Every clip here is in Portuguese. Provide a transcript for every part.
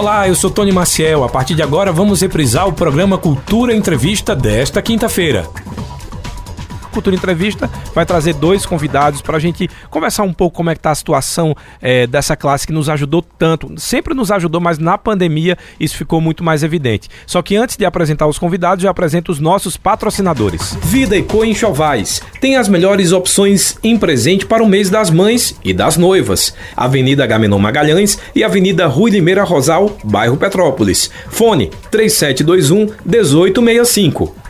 Olá, eu sou Tony Maciel. A partir de agora vamos reprisar o programa Cultura Entrevista desta quinta-feira. Cultura Entrevista vai trazer dois convidados para a gente conversar um pouco como é que está a situação é, dessa classe que nos ajudou tanto. Sempre nos ajudou, mas na pandemia isso ficou muito mais evidente. Só que antes de apresentar os convidados, eu apresento os nossos patrocinadores. Vida e Co Enxovais tem as melhores opções em presente para o mês das mães e das noivas. Avenida Gamenon Magalhães e Avenida Rui Limeira Rosal, bairro Petrópolis. Fone 3721 1865.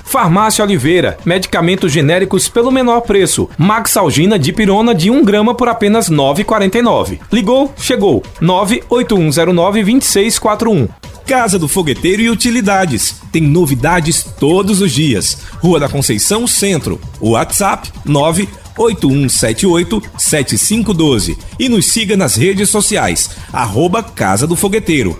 Farmácia Oliveira, medicamentos genéricos pelo menor preço. Maxalgina de pirona de 1 grama por apenas R$ 9,49. Ligou? Chegou. 98109-2641. Casa do Fogueteiro e Utilidades. Tem novidades todos os dias. Rua da Conceição Centro. WhatsApp 9 8178-7512 e nos siga nas redes sociais, arroba Casa do Fogueteiro.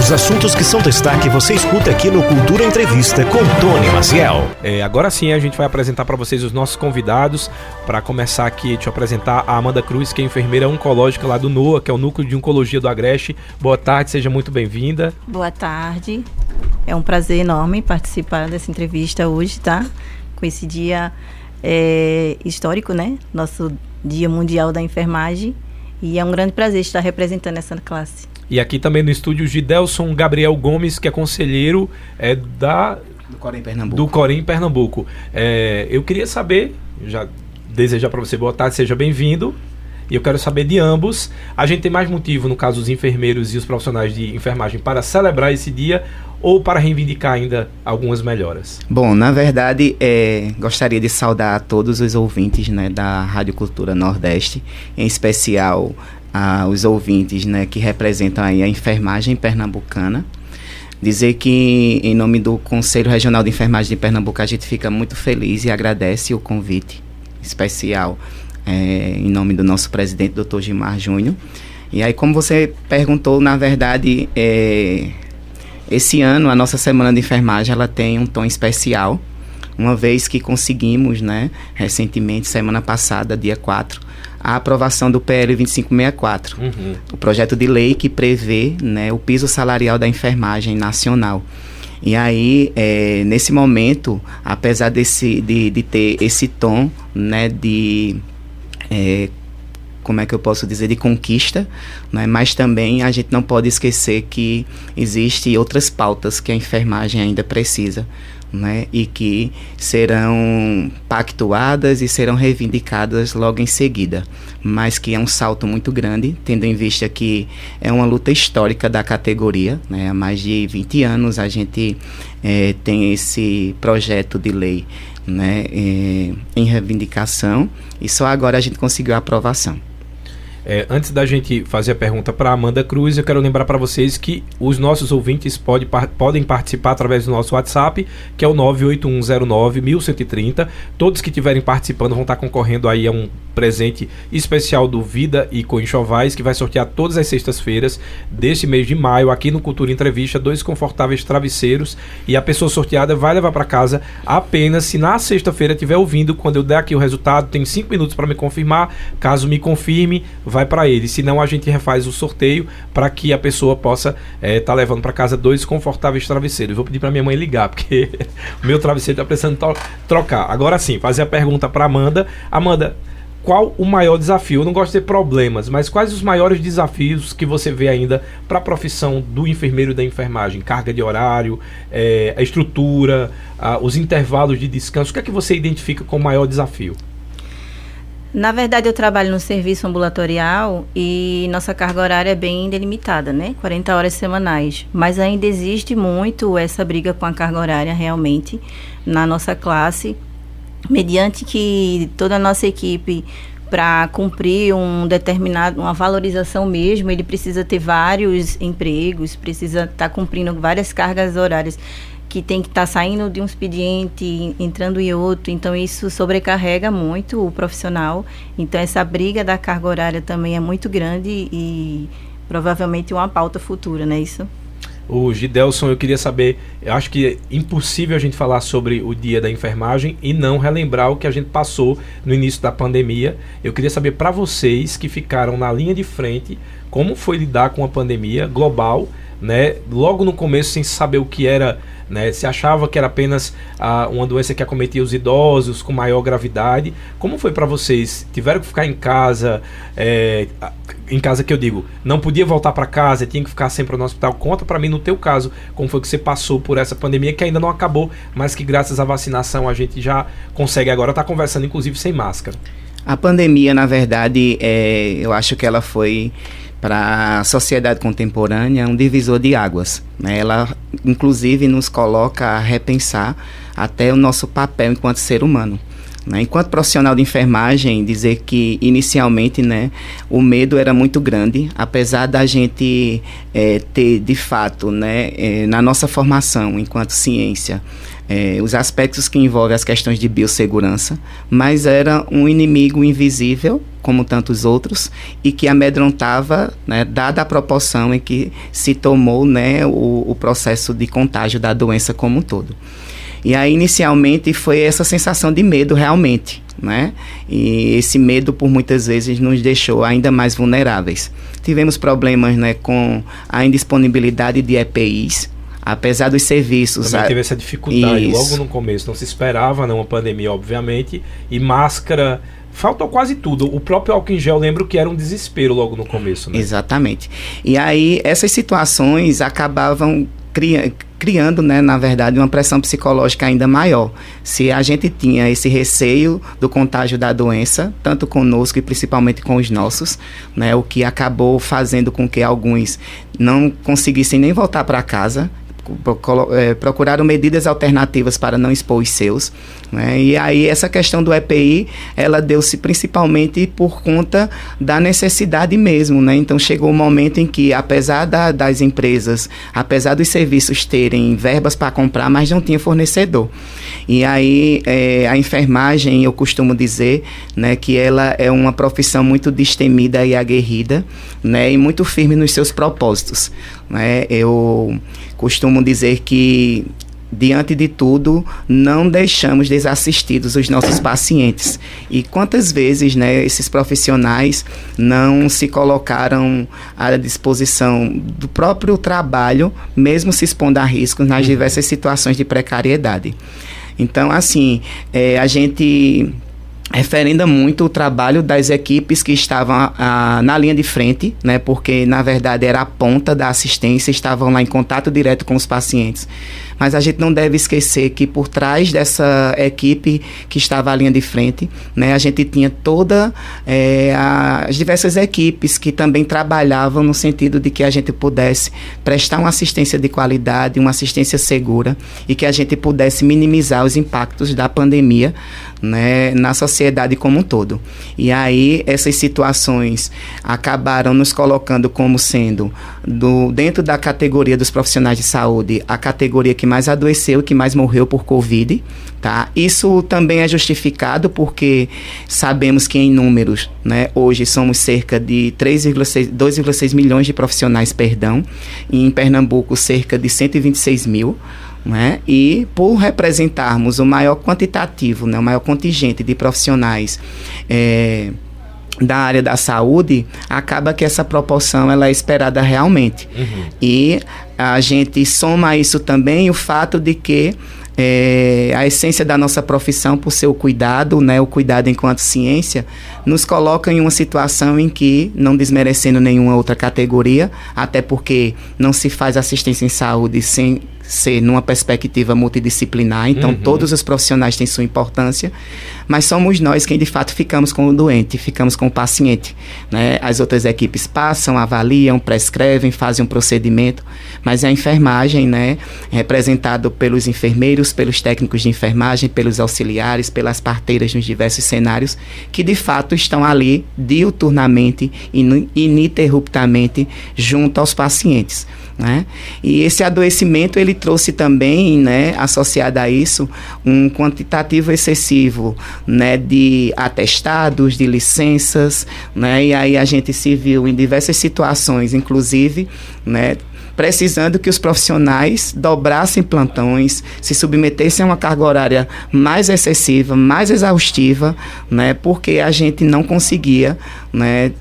Os assuntos que são destaque você escuta aqui no Cultura Entrevista com Tony Maciel. É, agora sim a gente vai apresentar para vocês os nossos convidados. Para começar aqui, te apresentar a Amanda Cruz, que é enfermeira oncológica lá do NOA, que é o Núcleo de Oncologia do Agreste. Boa tarde, seja muito bem-vinda. Boa tarde. É um prazer enorme participar dessa entrevista hoje, tá? Com esse dia é, histórico, né? Nosso Dia Mundial da Enfermagem. E é um grande prazer estar representando essa classe. E aqui também no estúdio Gidelson Gabriel Gomes, que é conselheiro é, da do Corém Pernambuco. Do Corém Pernambuco. É, eu queria saber, já desejar para você boa tarde, seja bem-vindo. E eu quero saber de ambos. A gente tem mais motivo, no caso, os enfermeiros e os profissionais de enfermagem, para celebrar esse dia ou para reivindicar ainda algumas melhoras? Bom, na verdade, é, gostaria de saudar a todos os ouvintes né, da Rádio Cultura Nordeste, em especial a, os ouvintes né, que representam aí a enfermagem pernambucana. Dizer que, em nome do Conselho Regional de Enfermagem de Pernambuco, a gente fica muito feliz e agradece o convite especial é, em nome do nosso presidente, doutor Gilmar Júnior. E aí, como você perguntou, na verdade, é, esse ano, a nossa semana de enfermagem ela tem um tom especial, uma vez que conseguimos, né, recentemente, semana passada, dia 4, a aprovação do PL 2564, uhum. o projeto de lei que prevê né, o piso salarial da enfermagem nacional. E aí, é, nesse momento, apesar desse, de, de ter esse tom né, de é, como é que eu posso dizer, de conquista, né? mas também a gente não pode esquecer que existem outras pautas que a enfermagem ainda precisa. Né, e que serão pactuadas e serão reivindicadas logo em seguida, mas que é um salto muito grande, tendo em vista que é uma luta histórica da categoria. Né, há mais de 20 anos a gente é, tem esse projeto de lei né, é, em reivindicação e só agora a gente conseguiu a aprovação. É, antes da gente fazer a pergunta para Amanda Cruz, eu quero lembrar para vocês que os nossos ouvintes pode, par, podem participar através do nosso WhatsApp, que é o 98109-1130. Todos que estiverem participando vão estar concorrendo aí a um presente especial do Vida e Coenchovais, que vai sortear todas as sextas-feiras deste mês de maio, aqui no Cultura Entrevista, dois confortáveis travesseiros. E a pessoa sorteada vai levar para casa apenas se na sexta-feira estiver ouvindo. Quando eu der aqui o resultado, tem cinco minutos para me confirmar. Caso me confirme, vai para ele. Senão a gente refaz o sorteio para que a pessoa possa estar é, tá levando para casa dois confortáveis travesseiros. Vou pedir para minha mãe ligar, porque o meu travesseiro está precisando trocar. Agora sim, fazer a pergunta para Amanda. Amanda, qual o maior desafio? Eu não gosto de ter problemas, mas quais os maiores desafios que você vê ainda para a profissão do enfermeiro e da enfermagem? Carga de horário, é, a estrutura, a, os intervalos de descanso. O que é que você identifica como maior desafio? Na verdade, eu trabalho no serviço ambulatorial e nossa carga horária é bem delimitada, né? 40 horas semanais. Mas ainda existe muito essa briga com a carga horária realmente na nossa classe, mediante que toda a nossa equipe para cumprir um determinado uma valorização mesmo, ele precisa ter vários empregos, precisa estar tá cumprindo várias cargas horárias que tem que estar tá saindo de um expediente, entrando em outro, então isso sobrecarrega muito o profissional. Então essa briga da carga horária também é muito grande e provavelmente uma pauta futura, não é isso? O Gidelson, eu queria saber, eu acho que é impossível a gente falar sobre o dia da enfermagem e não relembrar o que a gente passou no início da pandemia. Eu queria saber para vocês que ficaram na linha de frente, como foi lidar com a pandemia global, né? Logo no começo sem saber o que era né? Se achava que era apenas ah, uma doença que acometia os idosos com maior gravidade. Como foi para vocês? Tiveram que ficar em casa? É, em casa que eu digo, não podia voltar para casa, tinha que ficar sempre no hospital. Conta para mim no teu caso, como foi que você passou por essa pandemia que ainda não acabou, mas que graças à vacinação a gente já consegue agora estar tá conversando, inclusive sem máscara. A pandemia, na verdade, é, eu acho que ela foi para a sociedade contemporânea um divisor de águas. Né? Ela, inclusive, nos coloca a repensar até o nosso papel enquanto ser humano. Né? Enquanto profissional de enfermagem, dizer que inicialmente né, o medo era muito grande, apesar da gente é, ter, de fato, né, é, na nossa formação enquanto ciência, é, os aspectos que envolvem as questões de biossegurança, mas era um inimigo invisível, como tantos outros, e que amedrontava, né, dada a proporção em que se tomou né, o, o processo de contágio da doença como um todo. E aí, inicialmente, foi essa sensação de medo realmente, né? E esse medo, por muitas vezes, nos deixou ainda mais vulneráveis. Tivemos problemas né, com a indisponibilidade de EPIs, apesar dos serviços. Também teve essa dificuldade Isso. logo no começo. Não se esperava né, uma pandemia, obviamente, e máscara. Faltou quase tudo. O próprio álcool em gel, lembro que era um desespero logo no começo. Né? Exatamente. E aí, essas situações acabavam criando criando, né, na verdade, uma pressão psicológica ainda maior. Se a gente tinha esse receio do contágio da doença, tanto conosco e principalmente com os nossos, né, o que acabou fazendo com que alguns não conseguissem nem voltar para casa, é, procuraram medidas alternativas para não expor os seus. Né? E aí essa questão do EPI, ela deu-se principalmente por conta da necessidade mesmo. Né? Então chegou o um momento em que, apesar da, das empresas, apesar dos serviços terem verbas para comprar, mas não tinha fornecedor. E aí é, a enfermagem, eu costumo dizer, né, que ela é uma profissão muito destemida e aguerrida, né, e muito firme nos seus propósitos. Né? Eu costumo dizer que diante de tudo, não deixamos desassistidos os nossos pacientes. E quantas vezes né, esses profissionais não se colocaram à disposição do próprio trabalho, mesmo se expondo a riscos nas uhum. diversas situações de precariedade. Então, assim, é, a gente referenda muito o trabalho das equipes que estavam ah, na linha de frente, né, porque na verdade era a ponta da assistência, estavam lá em contato direto com os pacientes. Mas a gente não deve esquecer que por trás dessa equipe que estava à linha de frente, né, a gente tinha toda é, as diversas equipes que também trabalhavam no sentido de que a gente pudesse prestar uma assistência de qualidade, uma assistência segura e que a gente pudesse minimizar os impactos da pandemia né, na sociedade como um todo. E aí essas situações acabaram nos colocando como sendo do, dentro da categoria dos profissionais de saúde a categoria que mais adoeceu, que mais morreu por Covid, tá? Isso também é justificado porque sabemos que em números, né, hoje somos cerca de 3,6, 2,6 milhões de profissionais, perdão, e em Pernambuco cerca de 126 mil, né? E por representarmos o maior quantitativo, né, o maior contingente de profissionais é, da área da saúde, acaba que essa proporção ela é esperada realmente. Uhum. E a gente soma isso também o fato de que é, a essência da nossa profissão, por ser o cuidado, né, o cuidado enquanto ciência, nos coloca em uma situação em que, não desmerecendo nenhuma outra categoria, até porque não se faz assistência em saúde sem ser numa perspectiva multidisciplinar, então uhum. todos os profissionais têm sua importância, mas somos nós quem de fato ficamos com o doente, ficamos com o paciente. Né? As outras equipes passam, avaliam, prescrevem, fazem um procedimento, mas a enfermagem, né, representado pelos enfermeiros, pelos técnicos de enfermagem, pelos auxiliares, pelas parteiras nos diversos cenários, que de fato estão ali diuturnamente e ininterruptamente junto aos pacientes. Né? E esse adoecimento ele trouxe também, né, associado a isso, um quantitativo excessivo, né, de atestados, de licenças, né? E aí a gente se viu em diversas situações, inclusive, né, precisando que os profissionais dobrassem plantões, se submetessem a uma carga horária mais excessiva, mais exaustiva, né, porque a gente não conseguia, né,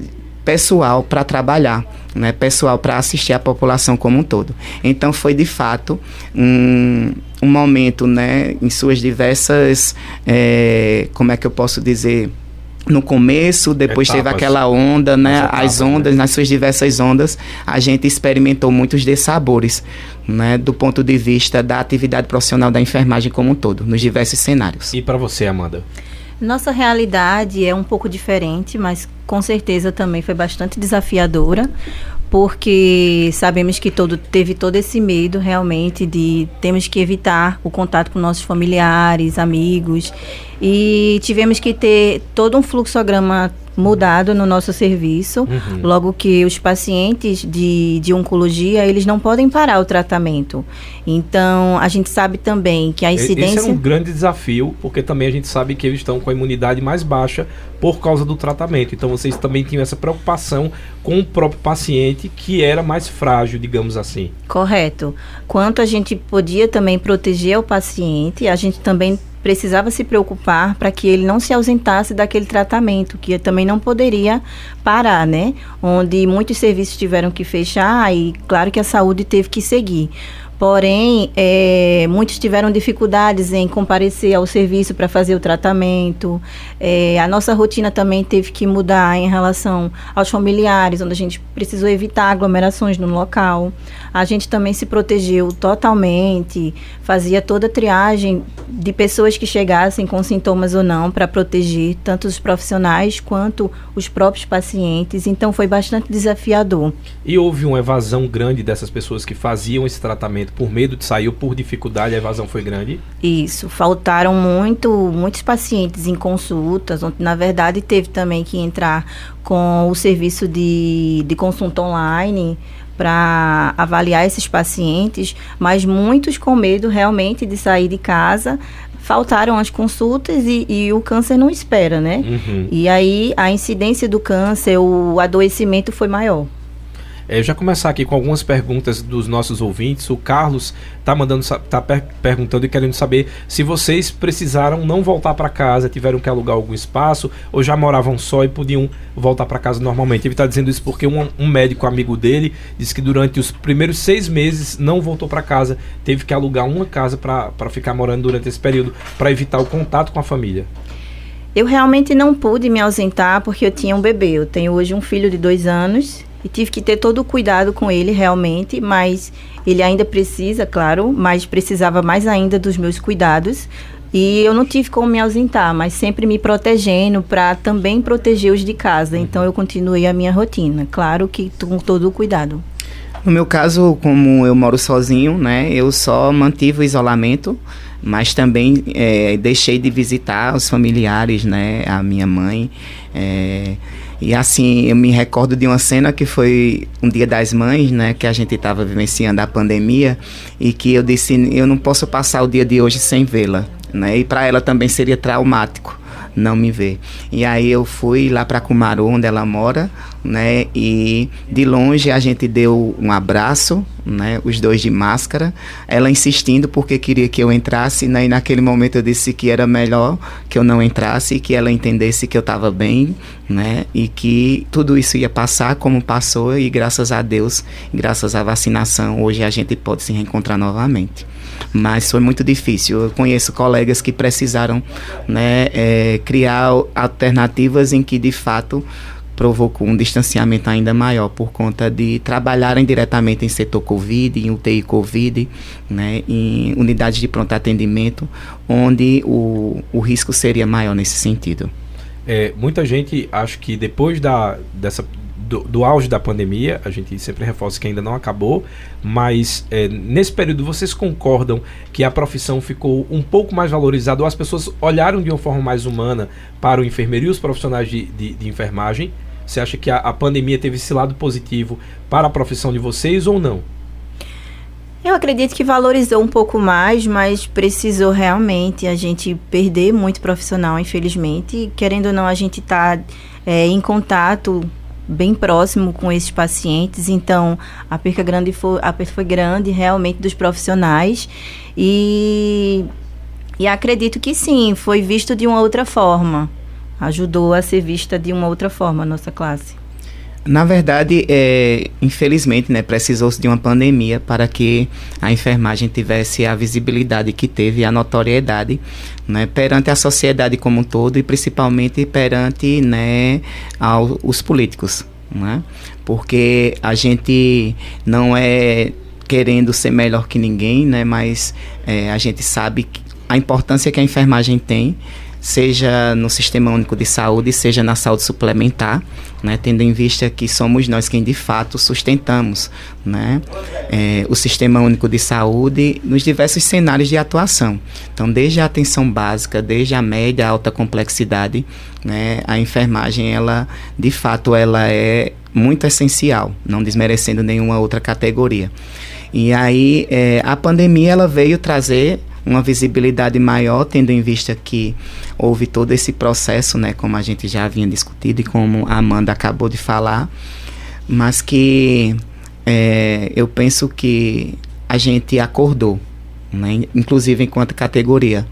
pessoal para trabalhar, né, pessoal para assistir a população como um todo. Então foi de fato um, um momento, né, em suas diversas, é, como é que eu posso dizer, no começo, depois etapas, teve aquela onda, né? Etapas, as ondas, né? nas suas diversas ondas, a gente experimentou muitos dessabores, né? Do ponto de vista da atividade profissional da enfermagem como um todo, nos diversos cenários. E para você, Amanda? Nossa realidade é um pouco diferente, mas com certeza também foi bastante desafiadora, porque sabemos que todo, teve todo esse medo realmente de temos que evitar o contato com nossos familiares, amigos, e tivemos que ter todo um fluxograma mudado no nosso serviço, uhum. logo que os pacientes de, de oncologia, eles não podem parar o tratamento. Então, a gente sabe também que a incidência... Esse é um grande desafio, porque também a gente sabe que eles estão com a imunidade mais baixa por causa do tratamento. Então, vocês também tinham essa preocupação com o próprio paciente, que era mais frágil, digamos assim. Correto. Quanto a gente podia também proteger o paciente, a gente também precisava se preocupar para que ele não se ausentasse daquele tratamento, que também não poderia parar, né? Onde muitos serviços tiveram que fechar e claro que a saúde teve que seguir. Porém, é, muitos tiveram dificuldades em comparecer ao serviço para fazer o tratamento. É, a nossa rotina também teve que mudar em relação aos familiares, onde a gente precisou evitar aglomerações no local. A gente também se protegeu totalmente, fazia toda a triagem de pessoas que chegassem com sintomas ou não, para proteger tanto os profissionais quanto os próprios pacientes. Então, foi bastante desafiador. E houve uma evasão grande dessas pessoas que faziam esse tratamento por medo de sair ou por dificuldade, a evasão foi grande? Isso, faltaram muito, muitos pacientes em consultas, onde na verdade teve também que entrar com o serviço de, de consulta online para avaliar esses pacientes, mas muitos com medo realmente de sair de casa, faltaram as consultas e, e, o câncer não espera, né? Uhum. E aí a incidência do câncer, o adoecimento foi maior. É, já começar aqui com algumas perguntas dos nossos ouvintes. O Carlos está mandando, tá per perguntando e querendo saber se vocês precisaram não voltar para casa, tiveram que alugar algum espaço ou já moravam só e podiam voltar para casa normalmente. Ele está dizendo isso porque um, um, médico amigo dele disse que durante os primeiros seis meses não voltou para casa, teve que alugar uma casa para ficar morando durante esse período para evitar o contato com a família. Eu realmente não pude me ausentar porque eu tinha um bebê. Eu tenho hoje um filho de dois anos e tive que ter todo o cuidado com ele realmente, mas ele ainda precisa, claro, mas precisava mais ainda dos meus cuidados. E eu não tive como me ausentar, mas sempre me protegendo para também proteger os de casa. Então eu continuei a minha rotina, claro que com todo o cuidado. No meu caso, como eu moro sozinho, né, eu só mantive o isolamento, mas também é, deixei de visitar os familiares, né, a minha mãe. É, e assim, eu me recordo de uma cena que foi um dia das mães, né, que a gente estava vivenciando a pandemia e que eu disse, eu não posso passar o dia de hoje sem vê-la, né? E para ela também seria traumático não me ver. E aí eu fui lá para Cumaru, onde ela mora, né? E de longe a gente deu um abraço, né? Os dois de máscara. Ela insistindo porque queria que eu entrasse, né? E naquele momento eu disse que era melhor que eu não entrasse e que ela entendesse que eu estava bem, né? E que tudo isso ia passar como passou e graças a Deus, graças à vacinação, hoje a gente pode se reencontrar novamente mas foi muito difícil. Eu conheço colegas que precisaram né, é, criar alternativas em que de fato provocou um distanciamento ainda maior por conta de trabalharem diretamente em setor Covid, em UTI Covid, né, em unidades de pronto atendimento, onde o, o risco seria maior nesse sentido. É, muita gente acha que depois da, dessa, do, auge da pandemia, a gente sempre reforça que ainda não acabou, mas é, nesse período vocês concordam que a profissão ficou um pouco mais valorizada, ou as pessoas olharam de uma forma mais humana para o enfermeiro e os profissionais de, de, de enfermagem? Você acha que a, a pandemia teve esse lado positivo para a profissão de vocês ou não? Eu acredito que valorizou um pouco mais, mas precisou realmente a gente perder muito profissional, infelizmente. Querendo ou não, a gente está é, em contato bem próximo com esses pacientes, então a perca grande foi, a perca foi grande realmente dos profissionais. E, e acredito que sim, foi visto de uma outra forma, ajudou a ser vista de uma outra forma a nossa classe. Na verdade, é, infelizmente, né, precisou-se de uma pandemia para que a enfermagem tivesse a visibilidade que teve, a notoriedade, né, perante a sociedade como um todo e principalmente perante né, ao, os políticos, né? Porque a gente não é querendo ser melhor que ninguém, né, mas é, a gente sabe a importância que a enfermagem tem seja no Sistema Único de Saúde, seja na saúde suplementar, né, tendo em vista que somos nós quem de fato sustentamos né, é, o Sistema Único de Saúde nos diversos cenários de atuação. Então, desde a atenção básica, desde a média, alta complexidade, né, a enfermagem, ela de fato, ela é muito essencial, não desmerecendo nenhuma outra categoria. E aí, é, a pandemia ela veio trazer uma visibilidade maior, tendo em vista que houve todo esse processo, né, como a gente já havia discutido e como a Amanda acabou de falar, mas que é, eu penso que a gente acordou, né, inclusive enquanto categoria.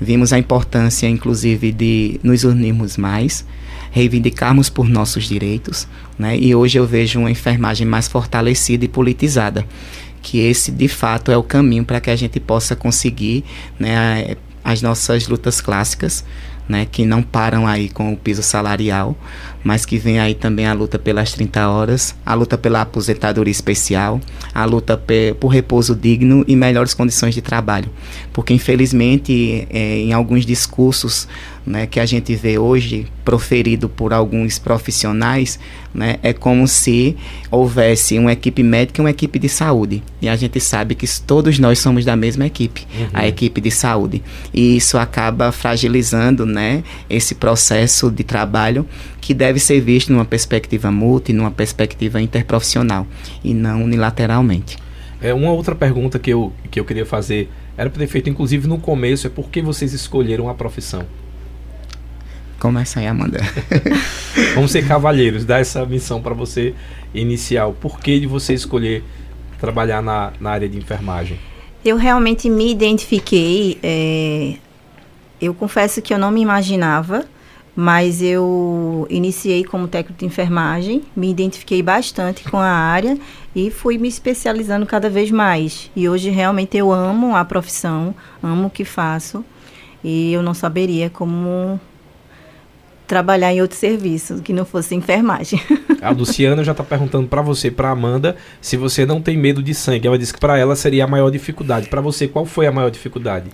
Vimos a importância, inclusive, de nos unirmos mais, reivindicarmos por nossos direitos, né? E hoje eu vejo uma enfermagem mais fortalecida e politizada que esse de fato é o caminho para que a gente possa conseguir né, as nossas lutas clássicas, né, que não param aí com o piso salarial, mas que vem aí também a luta pelas 30 horas, a luta pela aposentadoria especial, a luta por repouso digno e melhores condições de trabalho. Porque, infelizmente, é, em alguns discursos né, que a gente vê hoje proferido por alguns profissionais, né, é como se houvesse uma equipe médica e uma equipe de saúde. E a gente sabe que todos nós somos da mesma equipe, uhum. a equipe de saúde. E isso acaba fragilizando né, esse processo de trabalho que deve ser visto numa perspectiva multi, numa perspectiva interprofissional e não unilateralmente. É uma outra pergunta que eu, que eu queria fazer era para ter feito inclusive no começo é por que vocês escolheram a profissão? Começa aí, Amanda. Vamos ser cavalheiros, dar essa missão para você inicial. Por que de você escolher trabalhar na, na área de enfermagem? Eu realmente me identifiquei. É, eu confesso que eu não me imaginava, mas eu iniciei como técnico de enfermagem, me identifiquei bastante com a área e fui me especializando cada vez mais. E hoje realmente eu amo a profissão, amo o que faço e eu não saberia como trabalhar em outro serviço que não fosse enfermagem. A Luciana já está perguntando para você, para Amanda, se você não tem medo de sangue. Ela disse que para ela seria a maior dificuldade. Para você, qual foi a maior dificuldade?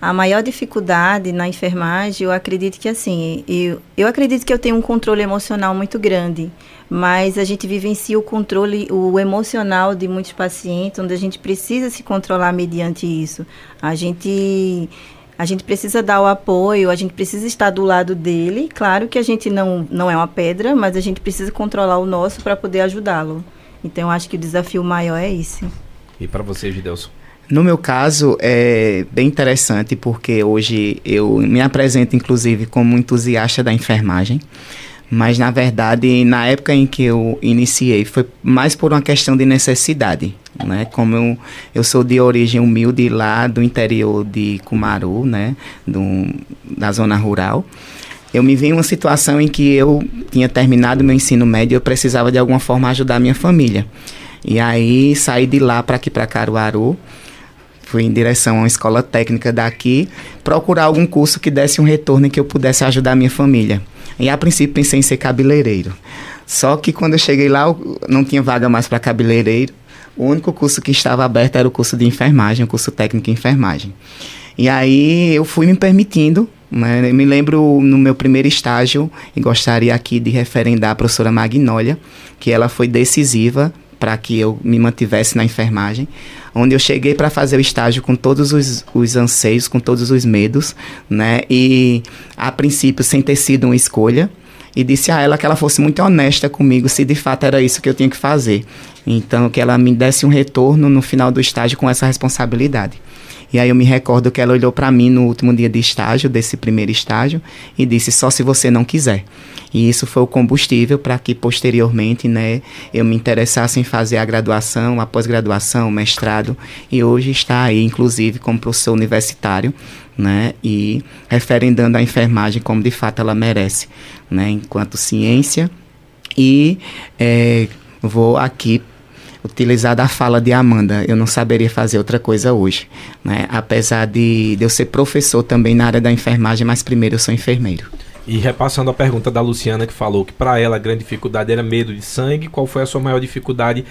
A maior dificuldade na enfermagem, eu acredito que assim, eu, eu acredito que eu tenho um controle emocional muito grande, mas a gente vivencia o controle, o emocional de muitos pacientes, onde a gente precisa se controlar mediante isso. A gente a gente precisa dar o apoio, a gente precisa estar do lado dele. Claro que a gente não, não é uma pedra, mas a gente precisa controlar o nosso para poder ajudá-lo. Então, eu acho que o desafio maior é esse. E para você, Gidelson? No meu caso, é bem interessante porque hoje eu me apresento, inclusive, como entusiasta da enfermagem. Mas, na verdade, na época em que eu iniciei, foi mais por uma questão de necessidade né? Como eu, eu sou de origem humilde lá do interior de Cumaru, né? Do, da zona rural. Eu me vi em uma situação em que eu tinha terminado meu ensino médio e eu precisava de alguma forma ajudar minha família. E aí saí de lá para aqui para Caruaru, fui em direção a uma escola técnica daqui, procurar algum curso que desse um retorno e que eu pudesse ajudar minha família. E a princípio pensei em ser cabeleireiro. Só que quando eu cheguei lá, não tinha vaga mais para cabeleireiro. O único curso que estava aberto era o curso de enfermagem, o curso técnico em enfermagem. E aí eu fui me permitindo né? Eu me lembro no meu primeiro estágio, e gostaria aqui de referendar a professora Magnólia, que ela foi decisiva para que eu me mantivesse na enfermagem, onde eu cheguei para fazer o estágio com todos os, os anseios, com todos os medos, né? E a princípio sem ter sido uma escolha, e disse a ela que ela fosse muito honesta comigo se de fato era isso que eu tinha que fazer. Então, que ela me desse um retorno no final do estágio com essa responsabilidade. E aí eu me recordo que ela olhou para mim no último dia de estágio, desse primeiro estágio, e disse: só se você não quiser. E isso foi o combustível para que posteriormente, né, eu me interessasse em fazer a graduação, a pós-graduação, mestrado, e hoje está aí, inclusive, como professor universitário, né, e referendando a enfermagem como de fato ela merece, né, enquanto ciência. E é, vou aqui utilizar da fala de Amanda. Eu não saberia fazer outra coisa hoje, né? Apesar de, de eu ser professor também na área da enfermagem, mas primeiro eu sou enfermeiro. E repassando a pergunta da Luciana, que falou que para ela a grande dificuldade era medo de sangue, qual foi a sua maior dificuldade,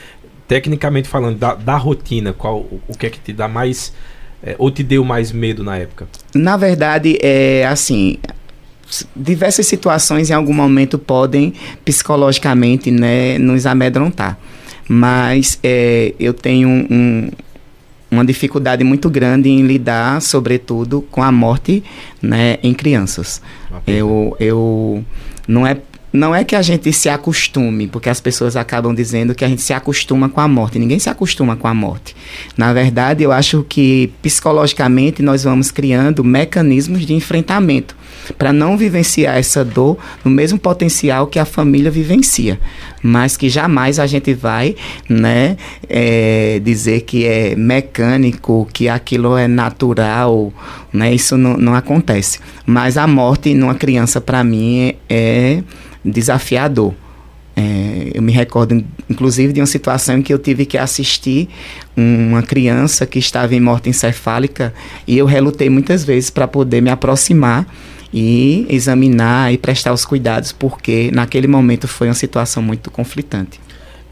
tecnicamente falando, da, da rotina? Qual, o que é que te dá mais. É, ou te deu mais medo na época? Na verdade, é assim. Diversas situações em algum momento podem psicologicamente né, nos amedrontar mas é, eu tenho um, uma dificuldade muito grande em lidar, sobretudo, com a morte né, em crianças. Eu, eu não é não é que a gente se acostume, porque as pessoas acabam dizendo que a gente se acostuma com a morte. Ninguém se acostuma com a morte. Na verdade, eu acho que psicologicamente nós vamos criando mecanismos de enfrentamento para não vivenciar essa dor no mesmo potencial que a família vivencia, mas que jamais a gente vai, né, é, dizer que é mecânico, que aquilo é natural, né? Isso não, não acontece. Mas a morte numa criança para mim é desafiador. É, eu me recordo, inclusive, de uma situação em que eu tive que assistir uma criança que estava em morte encefálica e eu relutei muitas vezes para poder me aproximar e examinar e prestar os cuidados, porque naquele momento foi uma situação muito conflitante.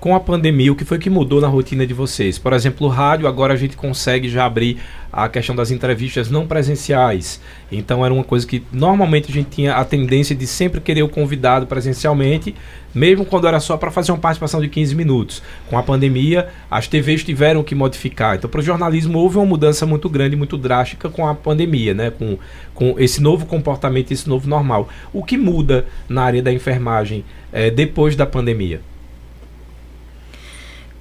Com a pandemia, o que foi que mudou na rotina de vocês? Por exemplo, o rádio, agora a gente consegue já abrir a questão das entrevistas não presenciais. Então era uma coisa que normalmente a gente tinha a tendência de sempre querer o convidado presencialmente, mesmo quando era só para fazer uma participação de 15 minutos. Com a pandemia, as TVs tiveram que modificar. Então, para o jornalismo, houve uma mudança muito grande, muito drástica com a pandemia, né? com, com esse novo comportamento, esse novo normal. O que muda na área da enfermagem é, depois da pandemia?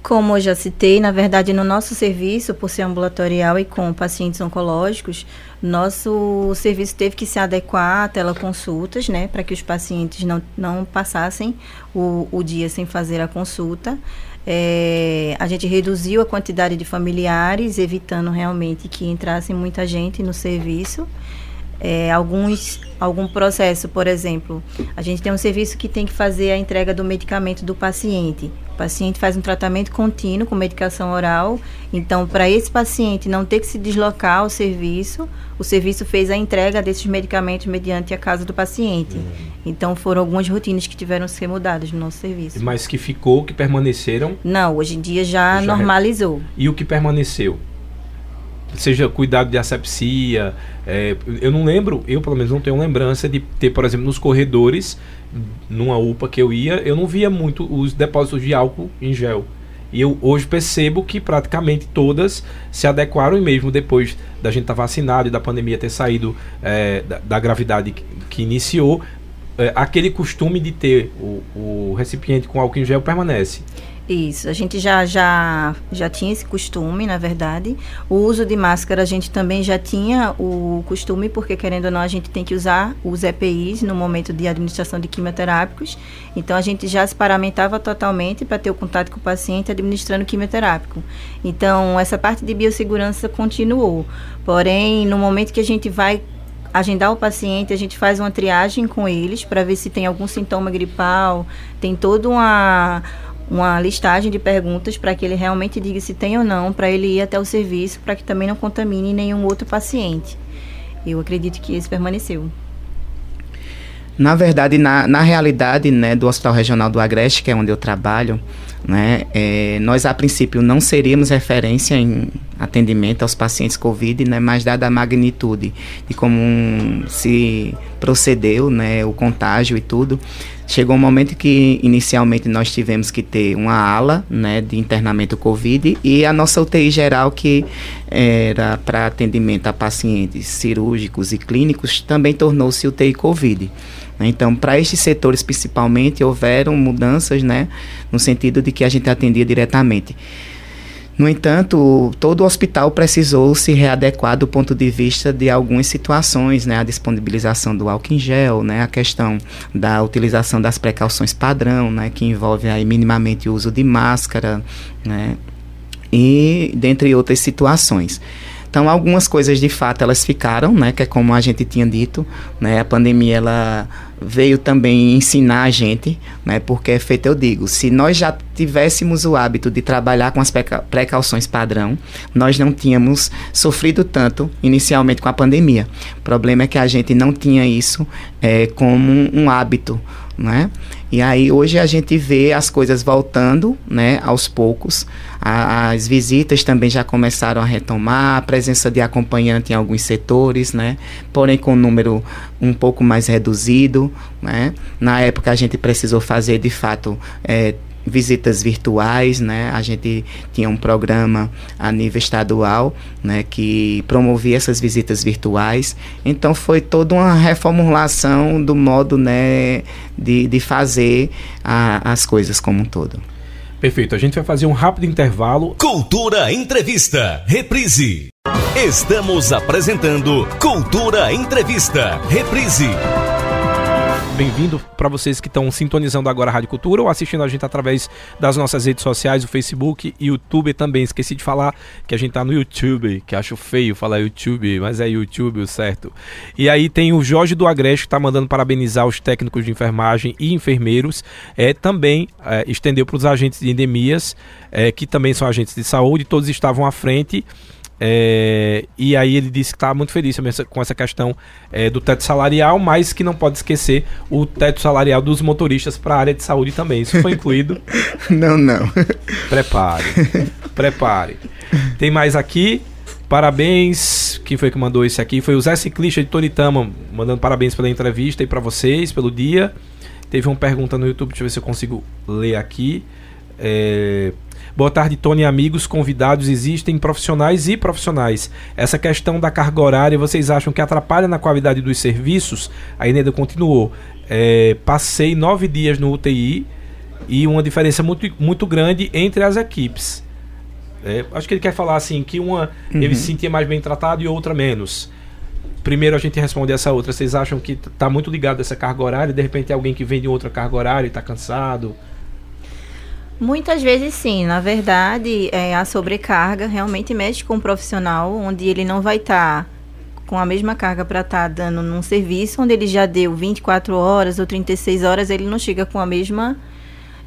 Como eu já citei, na verdade, no nosso serviço, por ser ambulatorial e com pacientes oncológicos, nosso serviço teve que se adequar a teleconsultas, né, para que os pacientes não, não passassem o, o dia sem fazer a consulta. É, a gente reduziu a quantidade de familiares, evitando realmente que entrasse muita gente no serviço é, alguns, algum processo, por exemplo, a gente tem um serviço que tem que fazer a entrega do medicamento do paciente. O paciente faz um tratamento contínuo com medicação oral, então, para esse paciente não ter que se deslocar ao serviço, o serviço fez a entrega desses medicamentos mediante a casa do paciente. Uhum. Então, foram algumas rotinas que tiveram que ser mudadas no nosso serviço. Mas que ficou, que permaneceram? Não, hoje em dia já, já normalizou. E o que permaneceu? Seja cuidado de asepsia. É, eu não lembro, eu pelo menos não tenho lembrança de ter, por exemplo, nos corredores, numa UPA que eu ia, eu não via muito os depósitos de álcool em gel. E eu hoje percebo que praticamente todas se adequaram, e mesmo depois da gente estar tá vacinado e da pandemia ter saído é, da, da, gravidade que, que iniciou, é, aquele costume de ter o, o recipiente com álcool em gel permanece. Isso, a gente já, já, já tinha esse costume, na verdade. O uso de máscara a gente também já tinha o costume, porque querendo ou não, a gente tem que usar os EPIs no momento de administração de quimioterápicos. Então a gente já se paramentava totalmente para ter o contato com o paciente administrando quimioterápico. Então essa parte de biossegurança continuou. Porém, no momento que a gente vai agendar o paciente, a gente faz uma triagem com eles para ver se tem algum sintoma gripal, tem toda uma uma listagem de perguntas para que ele realmente diga se tem ou não, para ele ir até o serviço, para que também não contamine nenhum outro paciente. Eu acredito que esse permaneceu. Na verdade, na, na realidade né, do Hospital Regional do Agreste, que é onde eu trabalho, né, é, nós a princípio não seríamos referência em atendimento aos pacientes Covid, né, mas dada a magnitude de como se procedeu né, o contágio e tudo, chegou um momento que inicialmente nós tivemos que ter uma ala né, de internamento Covid e a nossa UTI geral, que era para atendimento a pacientes cirúrgicos e clínicos, também tornou-se UTI Covid. Né? Então, para estes setores principalmente, houveram mudanças, né, no sentido de que a gente atendia diretamente. No entanto, todo o hospital precisou se readequar do ponto de vista de algumas situações, né? A disponibilização do álcool em gel, né? A questão da utilização das precauções padrão, né? Que envolve aí minimamente o uso de máscara, né? E dentre outras situações. Então, algumas coisas de fato elas ficaram, né? Que é como a gente tinha dito, né? A pandemia ela veio também ensinar a gente, né? Porque é feito eu digo, se nós já tivéssemos o hábito de trabalhar com as precauções padrão, nós não tínhamos sofrido tanto inicialmente com a pandemia. O problema é que a gente não tinha isso é, como um hábito, né? E aí hoje a gente vê as coisas voltando, né, aos poucos. A, as visitas também já começaram a retomar, a presença de acompanhante em alguns setores, né, porém com um número um pouco mais reduzido, né. Na época a gente precisou fazer de fato é, visitas virtuais, né? A gente tinha um programa a nível estadual, né, que promovia essas visitas virtuais. Então foi toda uma reformulação do modo, né, de, de fazer a, as coisas como um todo. Perfeito. A gente vai fazer um rápido intervalo. Cultura Entrevista, reprise. Estamos apresentando Cultura Entrevista, reprise bem-vindo para vocês que estão sintonizando agora a Rádio Cultura ou assistindo a gente através das nossas redes sociais, o Facebook e YouTube também. Esqueci de falar que a gente tá no YouTube, que acho feio falar YouTube, mas é YouTube certo. E aí tem o Jorge do Agreste que está mandando parabenizar os técnicos de enfermagem e enfermeiros. É, também é, estendeu para os agentes de endemias, é, que também são agentes de saúde, todos estavam à frente. É, e aí ele disse que está muito feliz com essa questão é, do teto salarial, mas que não pode esquecer o teto salarial dos motoristas para a área de saúde também. Isso foi incluído? não, não. Prepare, prepare. Tem mais aqui. Parabéns. Quem foi que mandou esse aqui? Foi o Zé Ciclista de Toritama, mandando parabéns pela entrevista e para vocês, pelo dia. Teve uma pergunta no YouTube, deixa eu ver se eu consigo ler aqui. É, Boa tarde, Tony amigos, convidados. Existem profissionais e profissionais. Essa questão da carga horária, vocês acham que atrapalha na qualidade dos serviços? A Ineda continuou. É, passei nove dias no UTI e uma diferença muito, muito grande entre as equipes. É, acho que ele quer falar assim que uma uhum. ele se sentia mais bem tratado e outra menos. Primeiro a gente responde essa outra. Vocês acham que está muito ligado a essa carga horária? De repente alguém que vem de outra carga horária e está cansado? Muitas vezes sim, na verdade, é, a sobrecarga realmente mexe com o profissional, onde ele não vai estar tá com a mesma carga para estar tá dando num serviço, onde ele já deu 24 horas ou 36 horas, ele não chega com a mesma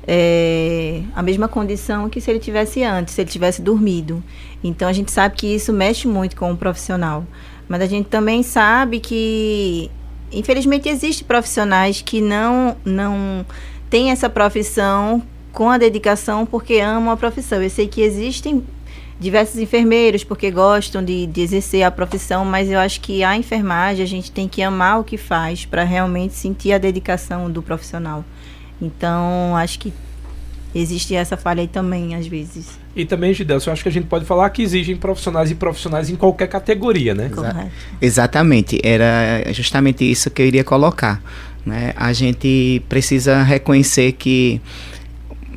é, a mesma condição que se ele tivesse antes, se ele tivesse dormido. Então a gente sabe que isso mexe muito com o profissional. Mas a gente também sabe que, infelizmente, existem profissionais que não, não têm essa profissão com a dedicação porque amam a profissão. Eu sei que existem diversos enfermeiros porque gostam de, de exercer a profissão, mas eu acho que a enfermagem a gente tem que amar o que faz para realmente sentir a dedicação do profissional. Então, acho que existe essa falha aí também, às vezes. E também, Gidelson, eu acho que a gente pode falar que existem profissionais e profissionais em qualquer categoria, né? Exa exatamente. Era justamente isso que eu iria colocar. Né? A gente precisa reconhecer que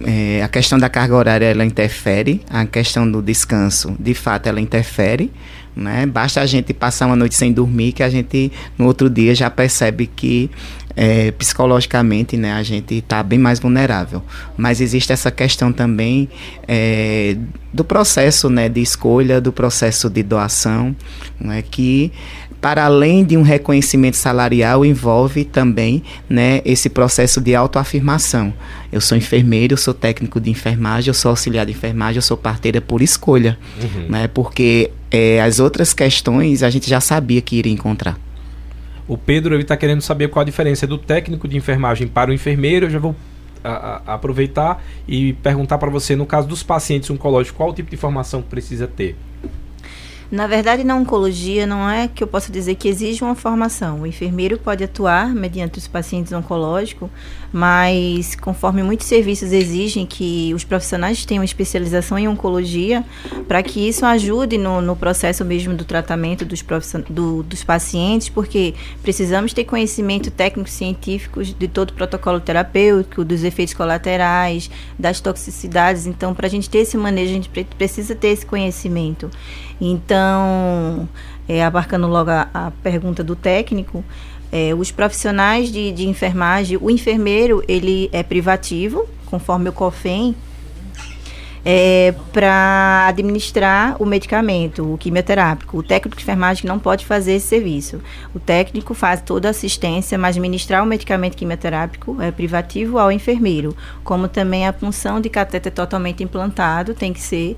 é, a questão da carga horária ela interfere, a questão do descanso, de fato, ela interfere. Né? Basta a gente passar uma noite sem dormir que a gente no outro dia já percebe que é, psicologicamente né, a gente está bem mais vulnerável. Mas existe essa questão também é, do processo né, de escolha, do processo de doação, né, que para além de um reconhecimento salarial, envolve também né, esse processo de autoafirmação. Eu sou enfermeiro, eu sou técnico de enfermagem, eu sou auxiliar de enfermagem, eu sou parteira por escolha. Uhum. Né, porque é, as outras questões a gente já sabia que iria encontrar. O Pedro está querendo saber qual a diferença do técnico de enfermagem para o enfermeiro. Eu já vou a, a, aproveitar e perguntar para você, no caso dos pacientes oncológicos, qual o tipo de formação que precisa ter? Na verdade, na oncologia, não é que eu possa dizer que exige uma formação. O enfermeiro pode atuar mediante os pacientes oncológicos, mas conforme muitos serviços exigem que os profissionais tenham especialização em oncologia, para que isso ajude no, no, processo mesmo do tratamento dos, do, dos pacientes, porque precisamos ter conhecimento técnico-científico de todo o protocolo terapêutico, dos efeitos colaterais, das toxicidades. Então, para a gente ter esse manejo, a gente precisa ter esse conhecimento. Então, é, abarcando logo a, a pergunta do técnico, é, os profissionais de, de, enfermagem, o enfermeiro ele é privativo, conforme o COFEM, é, para administrar o medicamento, o quimioterápico. O técnico de enfermagem não pode fazer esse serviço. O técnico faz toda a assistência, mas administrar o medicamento quimioterápico é privativo ao enfermeiro. Como também a punção de catéter totalmente implantado tem que ser